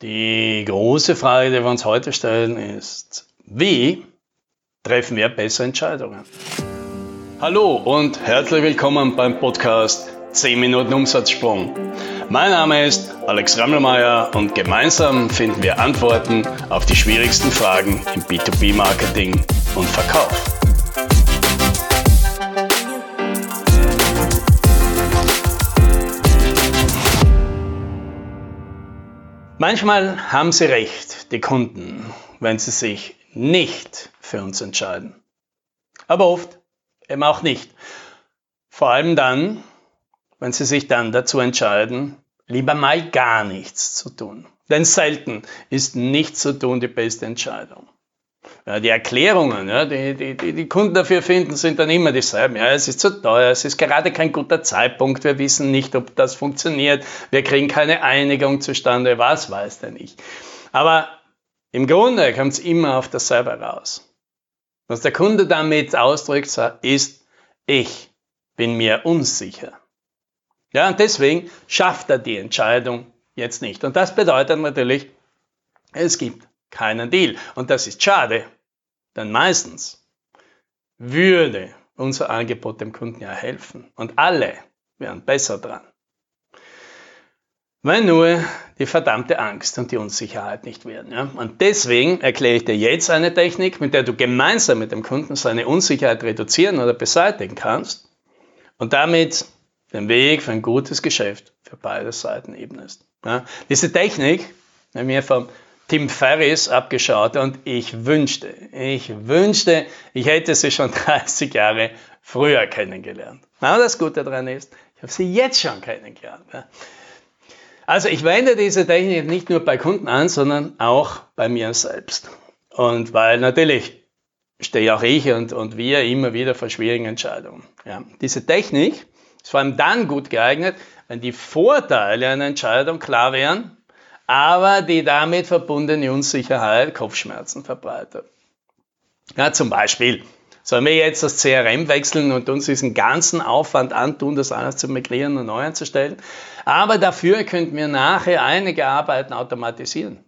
Die große Frage, die wir uns heute stellen, ist, wie treffen wir bessere Entscheidungen? Hallo und herzlich willkommen beim Podcast 10 Minuten Umsatzsprung. Mein Name ist Alex Rammelmeier und gemeinsam finden wir Antworten auf die schwierigsten Fragen im B2B-Marketing und Verkauf. Manchmal haben sie recht, die Kunden, wenn sie sich nicht für uns entscheiden. Aber oft eben auch nicht. Vor allem dann, wenn sie sich dann dazu entscheiden, lieber mal gar nichts zu tun. Denn selten ist nichts zu tun die beste Entscheidung. Ja, die Erklärungen, ja, die, die, die, die Kunden dafür finden, sind dann immer dieselben. Ja, es ist zu teuer, es ist gerade kein guter Zeitpunkt, wir wissen nicht, ob das funktioniert, wir kriegen keine Einigung zustande, was weiß denn ich. Aber im Grunde kommt es immer auf dasselbe raus. Was der Kunde damit ausdrückt, ist, ich bin mir unsicher. Ja, und deswegen schafft er die Entscheidung jetzt nicht. Und das bedeutet natürlich, es gibt keinen Deal. Und das ist schade, denn meistens würde unser Angebot dem Kunden ja helfen und alle wären besser dran. Wenn nur die verdammte Angst und die Unsicherheit nicht wären. Ja? Und deswegen erkläre ich dir jetzt eine Technik, mit der du gemeinsam mit dem Kunden seine Unsicherheit reduzieren oder beseitigen kannst und damit den Weg für ein gutes Geschäft für beide Seiten ebnest. Ja? Diese Technik, wenn wir vom Tim Ferriss abgeschaut und ich wünschte, ich wünschte, ich hätte sie schon 30 Jahre früher kennengelernt. Aber das Gute daran ist, ich habe sie jetzt schon kennengelernt. Also ich wende diese Technik nicht nur bei Kunden an, sondern auch bei mir selbst. Und weil natürlich stehe auch ich und, und wir immer wieder vor schwierigen Entscheidungen. Ja. Diese Technik ist vor allem dann gut geeignet, wenn die Vorteile einer Entscheidung klar wären aber die damit verbundene Unsicherheit Kopfschmerzen verbreitet. Ja, zum Beispiel, sollen wir jetzt das CRM wechseln und uns diesen ganzen Aufwand antun, das alles zu migrieren und neu einzustellen? Aber dafür könnten wir nachher einige Arbeiten automatisieren.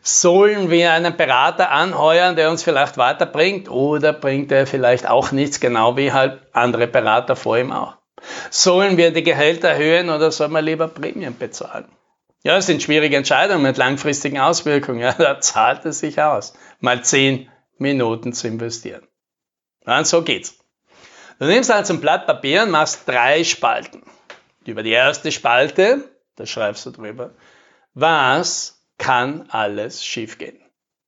Sollen wir einen Berater anheuern, der uns vielleicht weiterbringt oder bringt er vielleicht auch nichts, genau wie halt andere Berater vor ihm auch? Sollen wir die Gehälter erhöhen oder sollen wir lieber Prämien bezahlen? Ja, es sind schwierige Entscheidungen mit langfristigen Auswirkungen. Ja, da zahlt es sich aus, mal zehn Minuten zu investieren. Ja, und so geht's. Du nimmst also ein Blatt Papier und machst drei Spalten. Über die erste Spalte, da schreibst du drüber, was kann alles schiefgehen?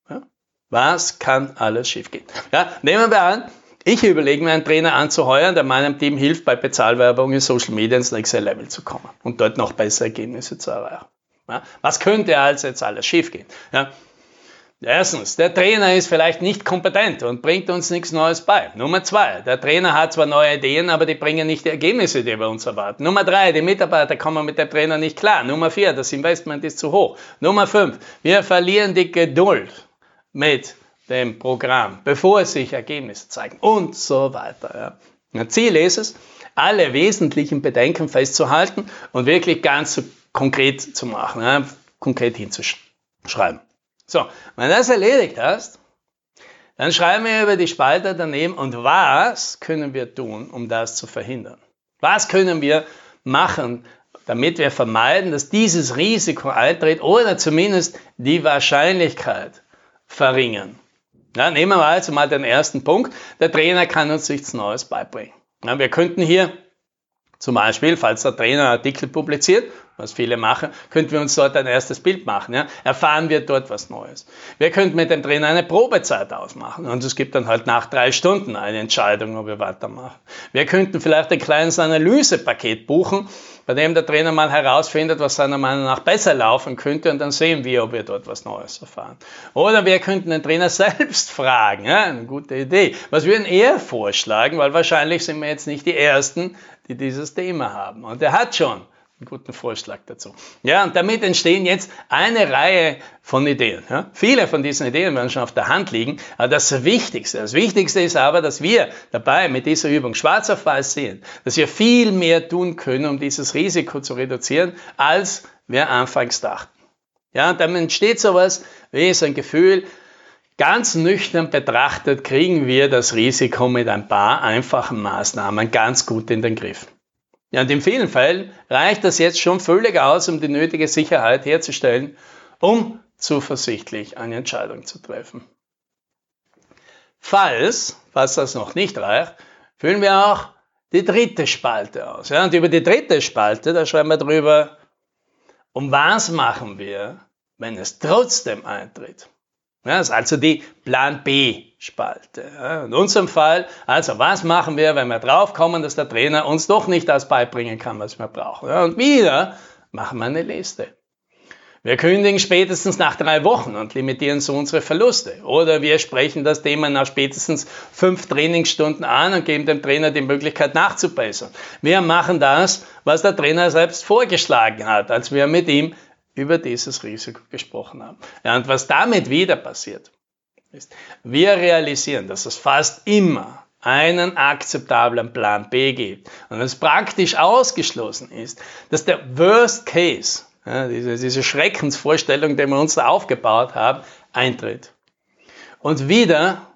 Ja? Was kann alles schiefgehen? Ja, nehmen wir an, ich überlege mir einen Trainer anzuheuern, der meinem Team hilft, bei Bezahlwerbung in Social Media ins nächste Level zu kommen und dort noch bessere Ergebnisse zu erreichen. Ja, was könnte also jetzt alles schiefgehen? Ja, erstens, der Trainer ist vielleicht nicht kompetent und bringt uns nichts Neues bei. Nummer zwei, der Trainer hat zwar neue Ideen, aber die bringen nicht die Ergebnisse, die wir uns erwarten. Nummer drei, die Mitarbeiter kommen mit dem Trainer nicht klar. Nummer vier, das Investment ist zu hoch. Nummer fünf, wir verlieren die Geduld mit dem Programm, bevor sich Ergebnisse zeigen und so weiter. Ja. Ziel ist es, alle wesentlichen Bedenken festzuhalten und wirklich ganz zu konkret zu machen, ja, konkret hinzuschreiben. So, wenn du das erledigt hast, dann schreiben wir über die Spalte daneben und was können wir tun, um das zu verhindern? Was können wir machen, damit wir vermeiden, dass dieses Risiko eintritt oder zumindest die Wahrscheinlichkeit verringern? Ja, nehmen wir also mal den ersten Punkt. Der Trainer kann uns nichts Neues beibringen. Ja, wir könnten hier zum Beispiel, falls der Trainer Artikel publiziert was viele machen, könnten wir uns dort ein erstes Bild machen. Ja? Erfahren wir dort was Neues. Wir könnten mit dem Trainer eine Probezeit ausmachen und es gibt dann halt nach drei Stunden eine Entscheidung, ob wir weitermachen. Wir könnten vielleicht ein kleines Analysepaket buchen, bei dem der Trainer mal herausfindet, was seiner Meinung nach besser laufen könnte und dann sehen wir, ob wir dort was Neues erfahren. Oder wir könnten den Trainer selbst fragen, ja, eine gute Idee. Was würden er vorschlagen, weil wahrscheinlich sind wir jetzt nicht die Ersten, die dieses Thema haben. Und er hat schon einen guten Vorschlag dazu. Ja, und damit entstehen jetzt eine Reihe von Ideen. Ja. Viele von diesen Ideen werden schon auf der Hand liegen. Aber das Wichtigste, das Wichtigste ist aber, dass wir dabei mit dieser Übung schwarz auf weiß sehen, dass wir viel mehr tun können, um dieses Risiko zu reduzieren, als wir anfangs dachten. Ja, und dann entsteht sowas wie so ein Gefühl, ganz nüchtern betrachtet kriegen wir das Risiko mit ein paar einfachen Maßnahmen ganz gut in den Griff. Ja, und in vielen Fällen reicht das jetzt schon völlig aus, um die nötige Sicherheit herzustellen, um zuversichtlich eine Entscheidung zu treffen. Falls, falls das noch nicht reicht, füllen wir auch die dritte Spalte aus. Ja, und über die dritte Spalte, da schreiben wir drüber, um was machen wir, wenn es trotzdem eintritt? Das ist also die Plan B-Spalte. Ja, in unserem Fall, also was machen wir, wenn wir draufkommen, dass der Trainer uns doch nicht das beibringen kann, was wir brauchen? Und wieder machen wir eine Liste. Wir kündigen spätestens nach drei Wochen und limitieren so unsere Verluste. Oder wir sprechen das Thema nach spätestens fünf Trainingsstunden an und geben dem Trainer die Möglichkeit nachzubessern. Wir machen das, was der Trainer selbst vorgeschlagen hat, als wir mit ihm über dieses Risiko gesprochen haben. Ja, und was damit wieder passiert, ist, wir realisieren, dass es fast immer einen akzeptablen Plan B gibt und es praktisch ausgeschlossen ist, dass der Worst Case ja, diese, diese Schreckensvorstellung, die wir uns da aufgebaut haben, eintritt. Und wieder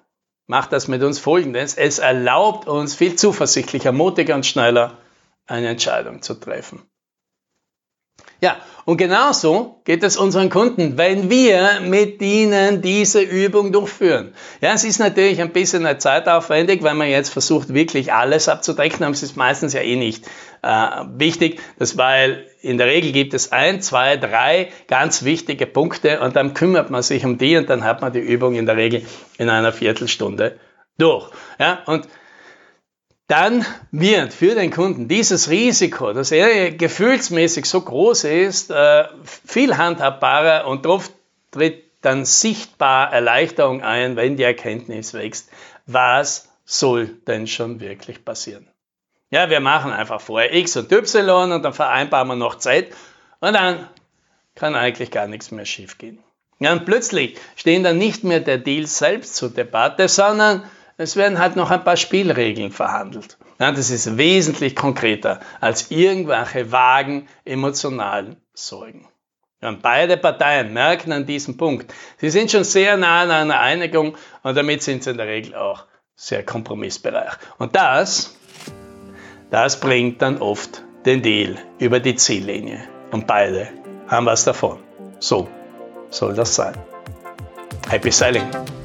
macht das mit uns Folgendes. Es erlaubt uns viel zuversichtlicher, mutiger und schneller eine Entscheidung zu treffen. Ja, und genauso geht es unseren Kunden, wenn wir mit ihnen diese Übung durchführen. Ja, es ist natürlich ein bisschen zeitaufwendig, weil man jetzt versucht, wirklich alles abzudecken, aber es ist meistens ja eh nicht äh, wichtig, das, weil in der Regel gibt es ein, zwei, drei ganz wichtige Punkte und dann kümmert man sich um die und dann hat man die Übung in der Regel in einer Viertelstunde durch. Ja, und dann wird für den Kunden dieses Risiko, dass er gefühlsmäßig so groß ist, äh, viel handhabbarer und oft tritt dann sichtbar Erleichterung ein, wenn die Erkenntnis wächst, was soll denn schon wirklich passieren. Ja, wir machen einfach vorher X und Y und dann vereinbaren wir noch Z und dann kann eigentlich gar nichts mehr schiefgehen. Ja, und plötzlich stehen dann nicht mehr der Deal selbst zur Debatte, sondern es werden halt noch ein paar Spielregeln verhandelt. Ja, das ist wesentlich konkreter als irgendwelche vagen emotionalen Sorgen. Ja, beide Parteien merken an diesem Punkt, sie sind schon sehr nah an einer Einigung und damit sind sie in der Regel auch sehr kompromissbereich. Und das, das bringt dann oft den Deal über die Ziellinie. Und beide haben was davon. So soll das sein. Happy Selling!